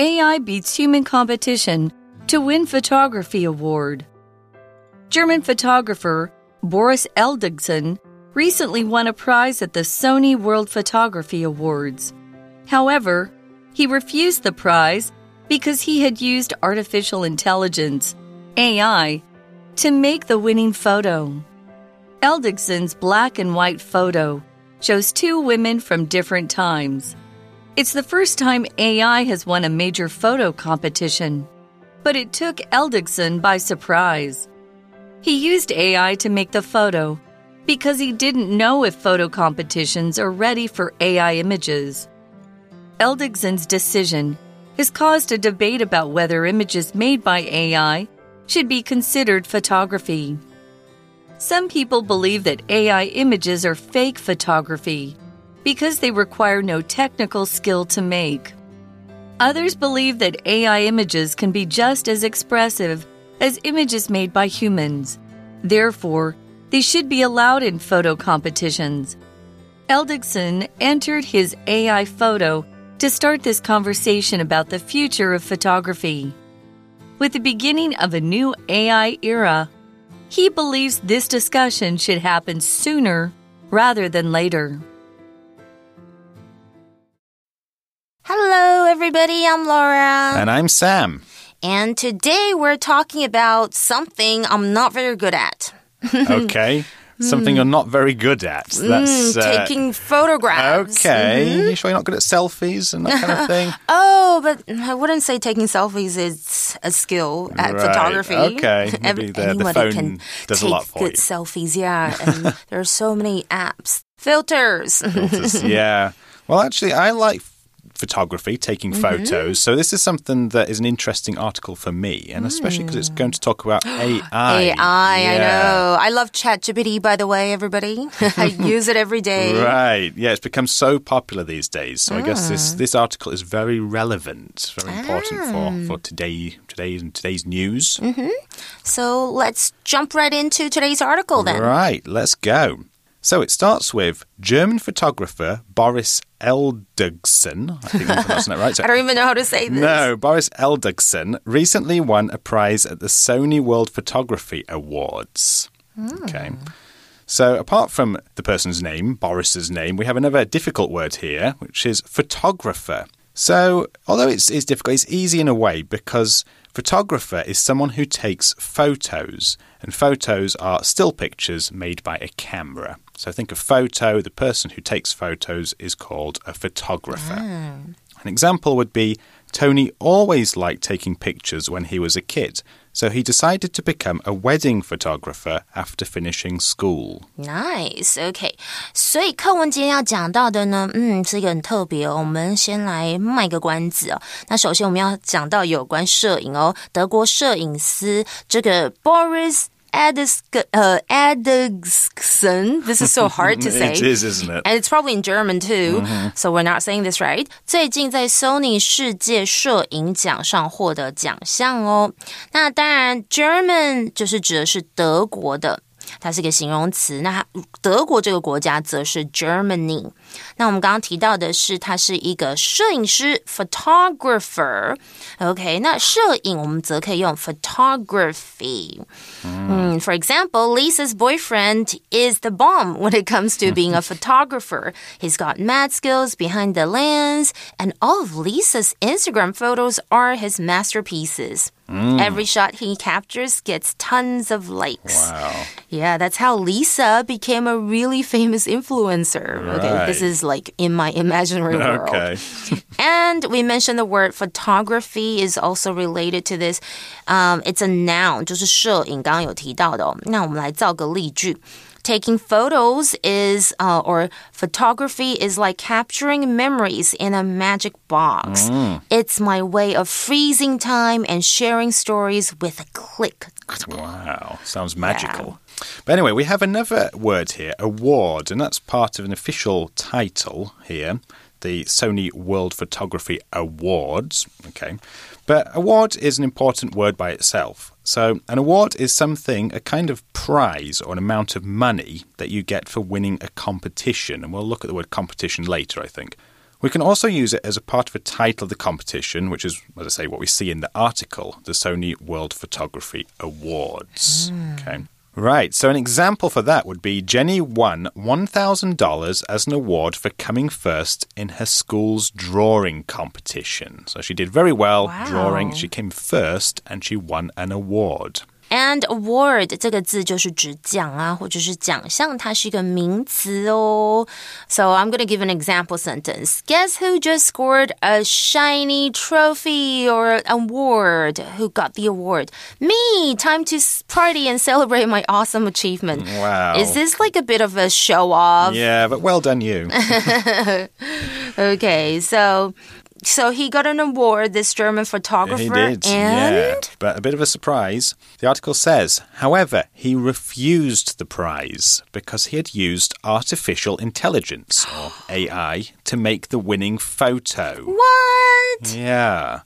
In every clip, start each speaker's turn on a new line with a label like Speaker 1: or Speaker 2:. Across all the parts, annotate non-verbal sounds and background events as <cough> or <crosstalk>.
Speaker 1: AI beats human competition to win photography award. German photographer Boris Eldagsen recently won a prize at the Sony World Photography Awards. However, he refused the prize because he had used artificial intelligence, AI, to make the winning photo. Eldagsen's black and white photo shows two women from different times. It's the first time AI has won a major photo competition, but it took Eldagsen by surprise. He used AI to make the photo because he didn't know if photo competitions are ready for AI images. Eldagsen's decision has caused a debate about whether images made by AI should be considered photography. Some people believe that AI images are fake photography because they require no technical skill to make. Others believe that AI images can be just as expressive as images made by humans. Therefore, they should be allowed in photo competitions. Eldagsen entered his AI photo to start this conversation about the future of photography. With the beginning of a new AI era, he believes this discussion should happen sooner rather than later.
Speaker 2: Hello, everybody. I'm Laura.
Speaker 3: And I'm Sam.
Speaker 2: And today we're talking about something I'm not very good at. <laughs>
Speaker 3: okay. Something hmm. you're not very good at. Hmm, That's
Speaker 2: Mm, taking photographs.
Speaker 3: Okay. Mm-hmm. You sure you're not good at selfies and that kind of thing? <laughs>
Speaker 2: Oh, but I wouldn't say taking selfies is a skill at
Speaker 3: Right,
Speaker 2: photography.
Speaker 3: okay. <laughs> Maybe the- the phone
Speaker 2: can
Speaker 3: does a lot for
Speaker 2: good
Speaker 3: you.
Speaker 2: selfies. Yeah, and there are so many apps, filters.
Speaker 3: Filters, yeah. Well, actually, I like photography, taking
Speaker 2: Mm-hmm.
Speaker 3: photos. So this is something that is an interesting article for me, and especially because it's going to talk about <gasps> AI.
Speaker 2: AI, I know. I love ChatGPT, by the way, everybody. <laughs> I <laughs> use it every day.
Speaker 3: Right. Yeah, it's become so popular these days. So I guess this,
Speaker 2: Ah.
Speaker 3: this article is very relevant, very important for, for today today's today's news.
Speaker 2: Mm-hmm. So let's jump right into today's article then.
Speaker 3: Right, let's go. So it starts with German photographer Boris Eldagsen. I think I'm pronouncing that right. So <laughs>
Speaker 2: I don't even know how to say this.
Speaker 3: no, Boris Eldagsen recently won a prize at the Sony World Photography Awards. Okay. Hmm. So, apart from the person's name, Boris's name, we have another difficult word here, which is photographer. So, although it's, it's difficult, it's easy in a way because photographer is someone who takes photos, and photos are still pictures made by a camera. So, think of photo, the person who takes photos is called a photographer. Ah. An example would be Tony always liked taking pictures when he was a kid, so he decided to become a wedding photographer after finishing school.
Speaker 2: Nice, OK。所以课文今天要讲到的呢，嗯，是一个很特别哦。我们先来卖个关子哦。那首先我们要讲到有关摄影哦，德国摄影师这个 Boris Adis 呃 Adixson。This is so <laughs> hard to say.
Speaker 3: It is, isn't it?
Speaker 2: And it's probably in German too, so we're not saying this right. 最近在 Sony 世界摄影奖上获得奖项哦。那当然，German 就是指的是德国的。 它是一个形容词，那它德国这个国家则是 Germany。那我们刚刚提到的是，他是一个摄影师 （photographer）。OK，那摄影我们则可以用 photography。嗯，For example, Lisa's boyfriend is the bomb when it comes to being a photographer. He's got mad skills behind the lens, and all of Lisa's Instagram photos are his masterpieces. Every shot he captures gets tons of likes.
Speaker 3: Wow.
Speaker 2: Yeah, that's how Lisa became a really famous influencer. Okay, this
Speaker 3: Right.
Speaker 2: is like in my imaginary world.
Speaker 3: Okay. <laughs>
Speaker 2: And we mentioned the word photography is also related to this. Um, it's a noun, 就是摄影，刚刚有提到的哦。那我们来造个例句。 Taking photos is, uh, or photography is like capturing memories in a magic box. It's my way of freezing time and sharing stories with a click.
Speaker 3: Wow. Sounds magical. But anyway, we have another word here, award, and that's part of an official title here, the Sony World Photography Awards. Okay. But award is an important word by itself. So, an award is something, a kind of prize or an amount of money that you get for winning a competition. And we'll look at the word competition later, I think. We can also use it as a part of a title of the competition, which is, as I say, what we see in the article, the Sony World Photography Awards. Hmm. Okay. Right, so an example for that would be Jenny won $1,000 as an award for coming first in her school's drawing competition. So she did very well
Speaker 2: Wow.
Speaker 3: drawing. She came first and she won an award.
Speaker 2: And award 这个字就是指奖啊，或者是奖项，它是一个名词哦。So I'm gonna give an example sentence. Guess who just scored a shiny trophy or award? Who got the award? Me. Time to s- party and celebrate my awesome achievement.
Speaker 3: Wow.
Speaker 2: Is this like a bit of a show off?
Speaker 3: Yeah, but well done, you. <laughs>
Speaker 2: Okay, so so he got an award. This German photographer,
Speaker 3: He did,
Speaker 2: and
Speaker 3: yeah. But a bit of a surprise. The article says, however, he refused the prize because he had used artificial intelligence, or <gasps> AI, to make the winning photo.
Speaker 2: what?
Speaker 3: Yeah.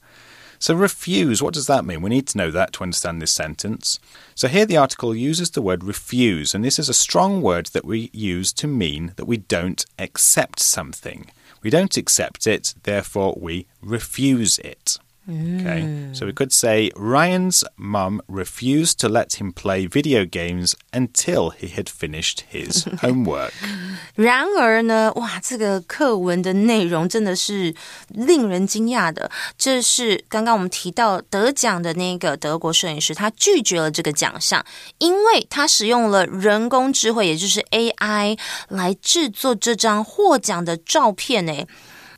Speaker 3: So, refuse, what does that mean? We need to know that to understand this sentence. So, here the article uses the word refuse, and this is a strong word that we use to mean that we don't accept something. We don't accept it, therefore we refuse it. Okay, so we could say Ryan's mum refused to let him play video games until he had finished his <laughs> homework.
Speaker 2: 然而呢，哇，这个课文的内容真的是令人惊讶的。这是刚刚我们提到得奖的那个德国摄影师，他拒绝了这个奖项，因为他使用了人工智慧，也就是 AI 来制作这张获奖的照片。呢。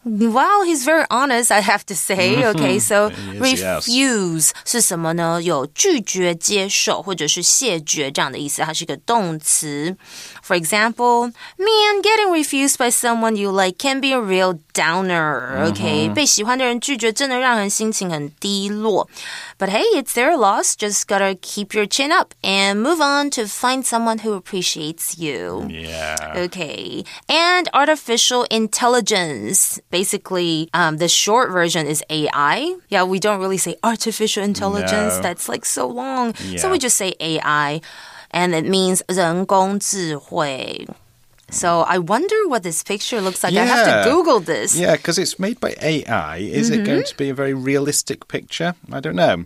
Speaker 2: Wow, he's very honest, I have to say. Okay, so
Speaker 3: He is, yes.
Speaker 2: refuse 是什么呢？有拒绝、接受或者是谢绝这样的意思，它是一个动词。For example, man, getting refused by someone you like can be a real downer. Okay，、被喜欢的人拒绝，真的让人心情很低落。But hey, it's their loss. Just gotta keep your chin up and move on to find someone who appreciates you.
Speaker 3: Yeah.
Speaker 2: Okay. And artificial intelligence. Basically, um, the short version is AI. Yeah, we don't really say artificial intelligence.
Speaker 3: No.
Speaker 2: That's like so long. So
Speaker 3: Yeah.
Speaker 2: we just say AI. And it means 人工智慧. So I wonder what this picture looks like. I have
Speaker 3: Yeah.
Speaker 2: to Google this.
Speaker 3: Yeah, because it's made by AI. Is it going to be a very realistic picture? I don't know.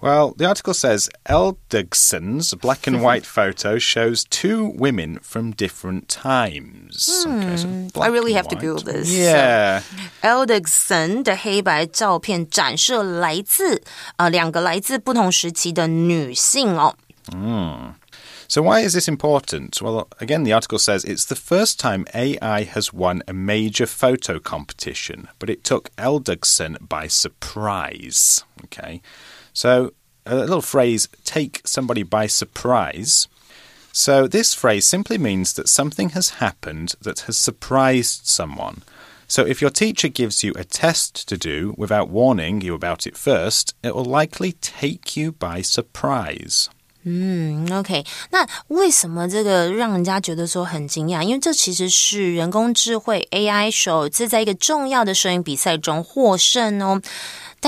Speaker 3: Well, the article says Eldagsen's black and <laughs> white photo shows two women from different times. Hmm, okay, so
Speaker 2: hmm, I
Speaker 3: really
Speaker 2: have to Google this.
Speaker 3: Yeah.
Speaker 2: Eldagsen 的黑白照片展示来自呃两个来自不同时期的女性哦。嗯。
Speaker 3: So, why is this important? Well, again, the article says it's the first time AI has won a major photo competition, but it took Eldagsen by surprise. Okay. so a little phrase, take somebody by surprise. So, this phrase simply means that something has happened that has surprised someone. So, if your teacher gives you a test to do without warning you about it first, it will likely take you by surprise.
Speaker 2: 嗯，OK，那为什么这个让人家觉得说很惊讶？因为这其实是人工智慧 AI 首次在一个重要的摄影比赛中获胜哦。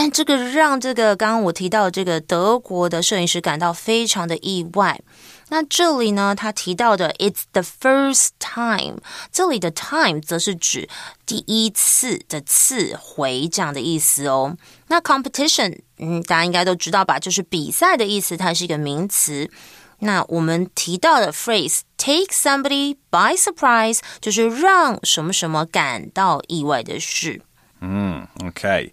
Speaker 2: 但这个让这个刚刚我提到这个德国的摄影师感到非常的意外。那这里呢，他提到的 "It's the first time"，这里的 "time" 则是指第一次的次回这样的意思哦。那 competition，嗯，大家应该都知道吧，就是比赛的意思，它是一个名词。那我们提到的 phrase "take somebody by surprise" 就是让什么什么感到意外的事。
Speaker 3: 嗯，OK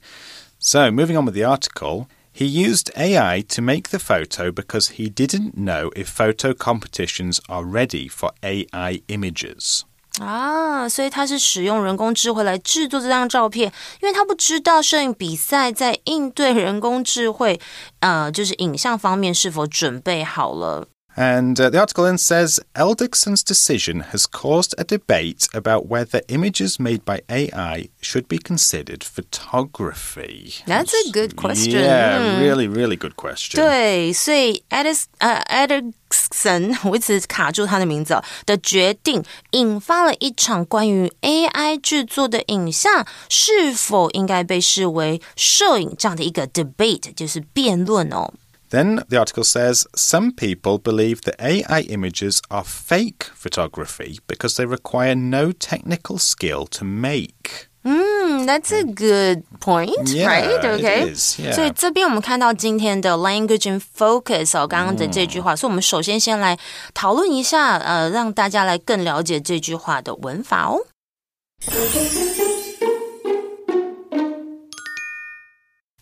Speaker 3: So, moving on with the article, he used AI to make the photo because he didn't know if photo competitions are ready for AI images.
Speaker 2: 啊，所以他是使用人工智慧来制作这张照片，因为他不知道摄影比赛在应对人工智慧，呃，就是影像方面是否准备好了。
Speaker 3: and uh, the article then says Eldagsen's decision has caused a debate about whether images made by AI should be considered photography.
Speaker 2: That's a good question.
Speaker 3: Yeah,
Speaker 2: mm.
Speaker 3: really, really good question.
Speaker 2: 对，所以 Edis 呃 Edison，我一直卡住他的名字哦的决定，引发了一场关于 AI 制作的影像是否应该被视为摄影这样的一个 debate，就是辩论哦。
Speaker 3: Then the article says some people believe that AI images are fake photography because they require no technical skill to make.
Speaker 2: 嗯 that's a good point,
Speaker 3: Yeah,
Speaker 2: right?
Speaker 3: it
Speaker 2: Okay.
Speaker 3: is, yeah.
Speaker 2: 所以这边我们看到今天的 language in focus 哦，刚刚的这句话，所以我们首先先来讨论一下，呃，让大家来更了解这句话的文法哦。 <laughs>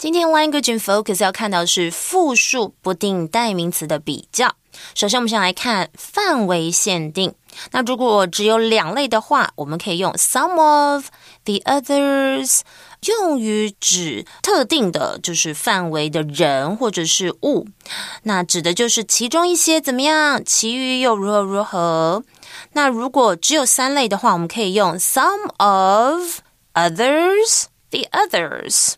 Speaker 2: 今天 language in focus 要看到是复数不定代名词的比较。首先，我们先来看范围限定。那如果只有两类的话，我们可以用 some of the others，用于指特定的，就是范围的人或者是物。那指的就是其中一些怎么样，其余又如何如何。那如果只有三类的话，我们可以用 some of others the others。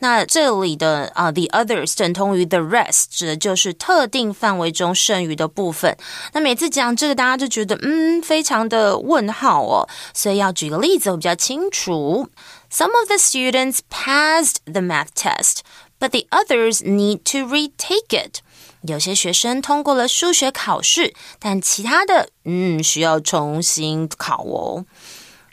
Speaker 2: 那这里的啊、t h e others 等同于 the rest，指的就是特定范围中剩余的部分。那每次讲这个，大家就觉得嗯，非常的问号哦，所以要举个例子我比较清楚。Some of the students passed the math test, but the others need to retake it. 有些学生通过了数学考试，但其他的嗯需要重新考哦。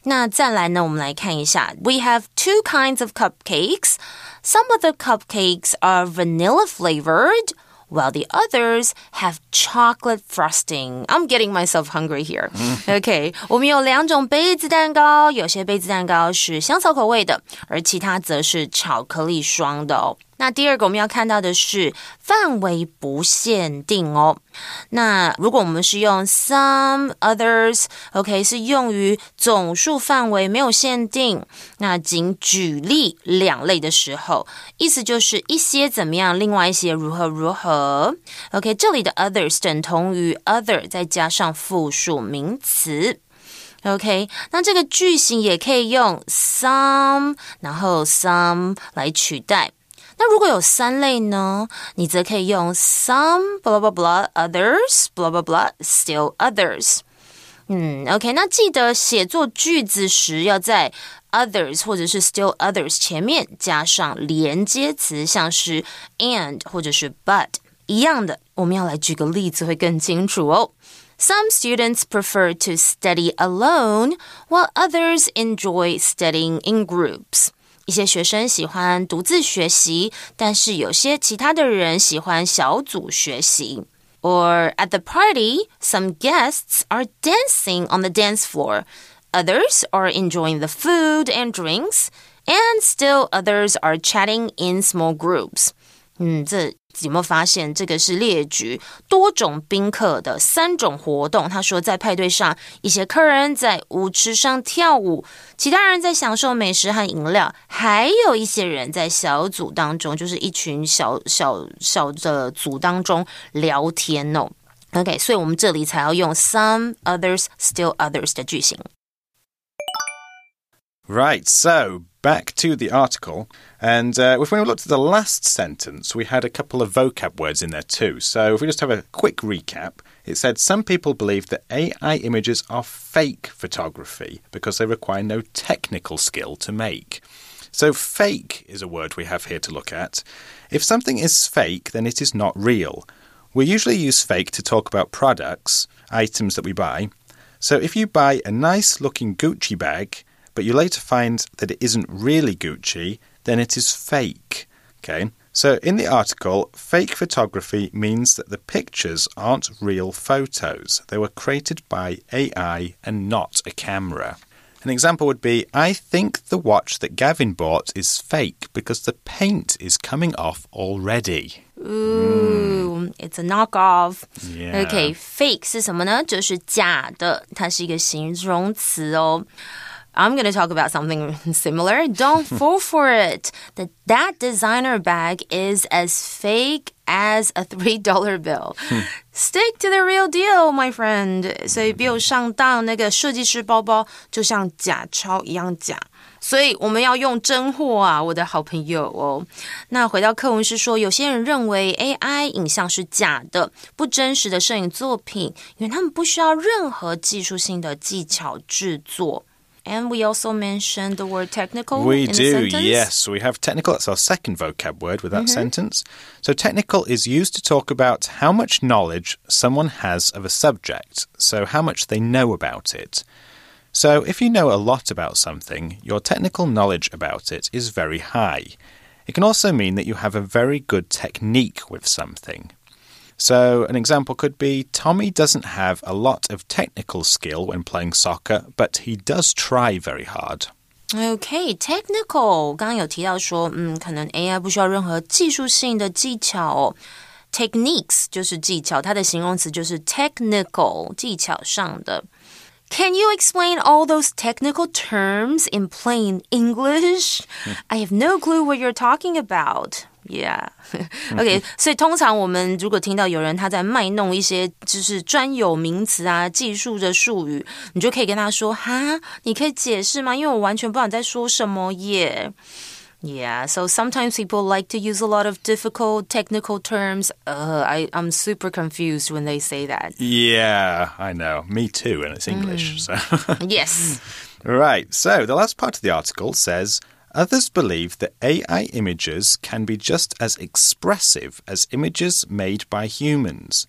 Speaker 2: 那再来呢，我们来看一下，We have two kinds of cupcakes. Some of the cupcakes are vanilla flavored, while the others have chocolate frosting. I'm getting myself hungry here. <laughs> OK，我们有两种杯子蛋糕，有些杯子蛋糕是香草口味的，而其他则是巧克力霜的哦。 那第二个我们要看到的是范围不限定哦。那如果我们是用 some others，OK、是用于总数范围没有限定，那仅举例两类的时候，意思就是一些怎么样，另外一些如何如何。OK，这里的 others 等同于 other 再加上复数名词。OK，那这个句型也可以用 some，然后 some 来取代。那如果有三类呢？你则可以用 some blah blah blah others blah blah blah still others。嗯，OK，那记得写作句子时要在 others 或者是 still others 前面加上连接词，像是 and 或者是 but 一样的。我们要来举个例子会更清楚哦。Some students prefer to study alone, while others enjoy studying in groups. 一些学生喜欢独自学习，但是有些其他的人喜欢小组学习。Or at the party, some guests are dancing on the dance floor. Others are enjoying the food and drinks, and still others are chatting in small groups. 嗯，这 有没有发现这个是列举多种宾客的三种活动？他说，在派对上，一些客人在舞池上跳舞，其他人在享受美食和饮料，还有一些人在小组当中，就是一群小小小的组当中聊天哦。OK，所以我们这里才要用 some others still others 的句型。
Speaker 3: Right, so back to the article. And uh, if we looked at the last sentence, we had a couple of vocab words in there too. So if we just have a quick recap, it said some people believe that AI images are fake photography because they require no technical skill to make. So, fake is a word we have here to look at. If something is fake, then it is not real. We usually use fake to talk about products, items that we buy. So, if you buy a nice looking Gucci bag, but you later find that it isn't really Gucci, then it is fake. Okay? So, in the article, fake photography means that the pictures aren't real photos. They were created by AI and not a camera. An example would be I think the watch that Gavin bought is fake because the paint is coming off already.
Speaker 2: Ooh, it's a knockoff.
Speaker 3: Yeah.
Speaker 2: OK, fake 是什么呢？就是假的，它是一个形容词哦。 I'm going to talk about something similar. Don't fall <laughs> for it. That that designer bag is as fake as a three dollar bill. <laughs> Stick to the real deal, my friend. 所以没有上当，那个设计师包包就像假钞一样假。所以我们要用真货啊，我的好朋友哦。那回到课文是说，有些人认为 AI 影像是假的、不真实的摄影作品，因为他们不需要任何技术性的技巧制作。 And we also mentioned the word technical.
Speaker 3: We
Speaker 2: in the
Speaker 3: do, yes. We have technical. That's our second vocab word with that mm-hmm. sentence. So, technical is used to talk about how much knowledge someone has of a subject, so how much they know about it. So, if you know a lot about something, your technical knowledge about it is very high. It can also mean that you have a very good technique with something. So, an example could be Tommy doesn't have a lot of technical skill when playing soccer, but he does try very hard.
Speaker 2: OK，technical，、okay, 刚刚有提到说，嗯，可能 AI 不需要任何技术性的技巧、哦。Techniques 就是技巧，它的形容词就是 technical，技巧上的。can you explain all those technical terms in plain English? I have no clue what you're talking about. Yeah, <laughs> OK. 所以通常我们如果听到有人他在卖弄一些就是专有名词啊、技术的术语，你就可以跟他说：“哈，你可以解释吗？因为我完全不知道你在说什么耶。” Yeah, so sometimes people like to use a lot of difficult technical terms. Uh, I, I'm super confused when they say that.
Speaker 3: Yeah, I know. Me too, and it's English. Mm.
Speaker 2: So <laughs> yes.
Speaker 3: Right. So the last part of the article says others believe that AI images can be just as expressive as images made by humans.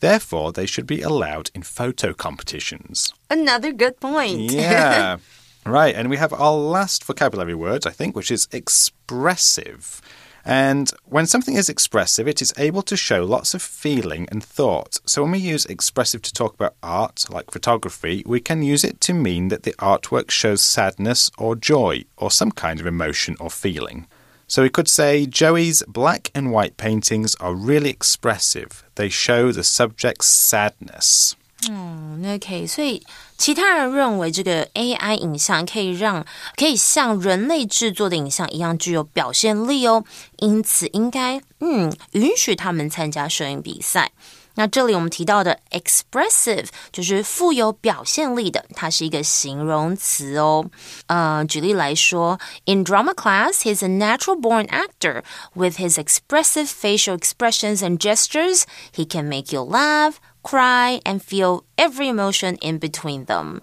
Speaker 3: Therefore, they should be allowed in photo competitions.
Speaker 2: Another good point.
Speaker 3: Yeah. <laughs> Right, and we have our last vocabulary word, I think, which is expressive. And when something is expressive, it is able to show lots of feeling and thought. So when we use expressive to talk about art, like photography, we can use it to mean that the artwork shows sadness or joy or some kind of emotion or feeling. So we could say Joey's black and white paintings are really expressive. They show the subject's sadness.
Speaker 2: 嗯那可以所以其他人认为这个 AI 影像可以让可以像人类制作的影像一样具有表现力哦，因此应该嗯允许他们参加摄影比赛。那这里我们提到的 expressive 就是富有表现力的，它是一个形容词哦。呃，举例来说，In drama class, he's a natural-born actor with his expressive facial expressions and gestures. He can make you laugh cry, and feel every emotion in between them.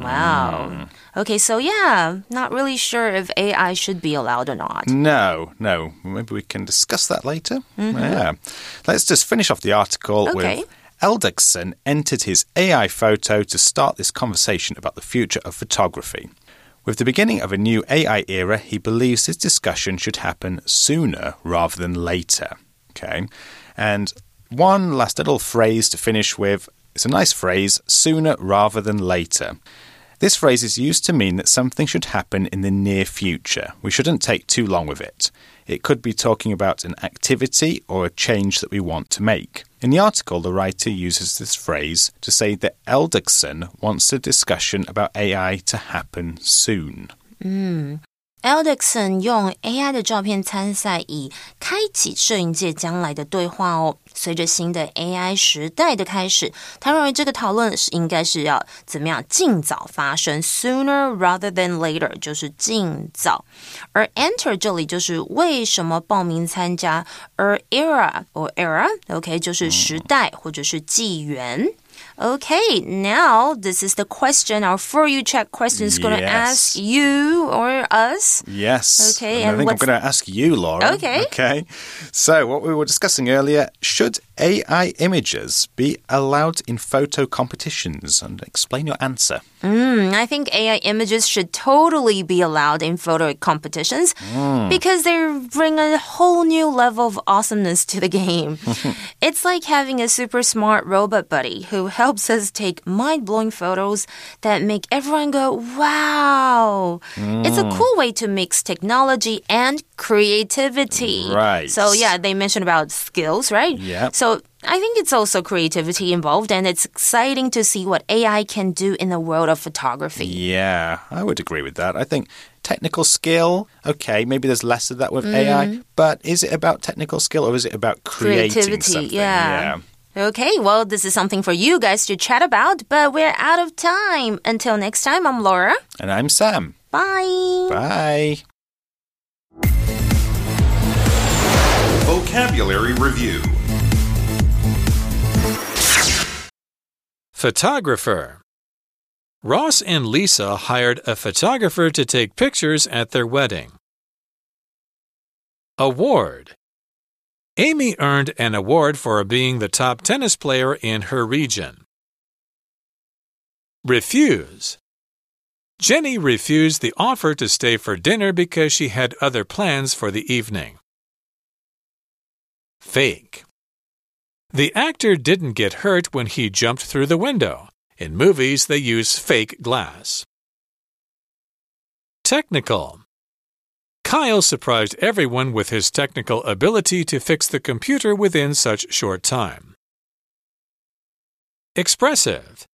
Speaker 2: Wow. Okay, so yeah, not really sure if AI should be allowed or not.
Speaker 3: No, no. Maybe we can discuss that later. Mm -hmm. Yeah. Let's just finish off the article okay. with Eldagsen entered his AI photo to start this conversation about the future of photography. With the beginning of a new AI era, he believes this discussion should happen sooner rather than later. Okay. And one last little phrase to finish with. It's a nice phrase sooner rather than later. This phrase is used to mean that something should happen in the near future. We shouldn't take too long with it. It could be talking about an activity or a change that we want to make. In the article, the writer uses this phrase to say that Eldagsen wants the discussion about AI to happen soon.
Speaker 2: Mm. Eldixon 用 AI 的照片参赛，以开启摄影界将来的对话哦。随着新的 AI 时代的开始，他认为这个讨论是应该是要怎么样尽早发生，sooner rather than later，就是尽早。而 enter 这里就是为什么报名参加，而 era or era，OK，就是时代或者是纪元。Okay, now this is the question. Our For You Check question is going to ask you or us.
Speaker 3: Yes. Okay, and, and I think I'm going to ask you, Laura.
Speaker 2: Okay.
Speaker 3: Okay. So, what we were discussing earlier should AI images be allowed in photo competitions? And explain your answer.
Speaker 2: Mm, I think AI images should totally be allowed in photo competitions mm. because they bring a whole new level of awesomeness to the game. <laughs> it's like having a super smart robot buddy who helps us take mind blowing photos that make everyone go, wow. Mm. It's a mm. cool way to mix technology and creativity.
Speaker 3: Right.
Speaker 2: So, yeah, they mentioned about skills, right?
Speaker 3: Yeah.
Speaker 2: So, I think it's also creativity involved, and it's exciting to see what AI can do in the world of photography.
Speaker 3: Yeah, I would agree with that. I think technical skill, okay, maybe there's less of that with mm. AI, but is it about technical skill or is it about creating
Speaker 2: creativity?
Speaker 3: Something?
Speaker 2: Yeah. yeah. Okay, well, this is something for you guys to chat about, but we're out of time. Until next time, I'm Laura.
Speaker 3: And I'm Sam.
Speaker 2: Bye.
Speaker 3: Bye.
Speaker 4: Vocabulary Review Photographer Ross and Lisa hired a photographer to take pictures at their wedding. Award Amy earned an award for being the top tennis player in her region. Refuse Jenny refused the offer to stay for dinner because she had other plans for the evening. Fake. The actor didn't get hurt when he jumped through the window. In movies, they use fake glass. Technical. Kyle surprised everyone with his technical ability to fix the computer within such short time. Expressive.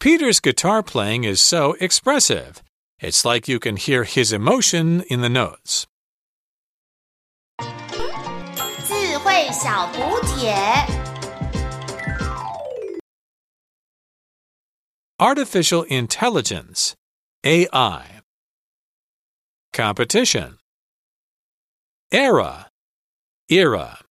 Speaker 4: Peter's guitar playing is so expressive. It's like you can hear his emotion in the notes. Artificial intelligence. AI Competition. Era. Era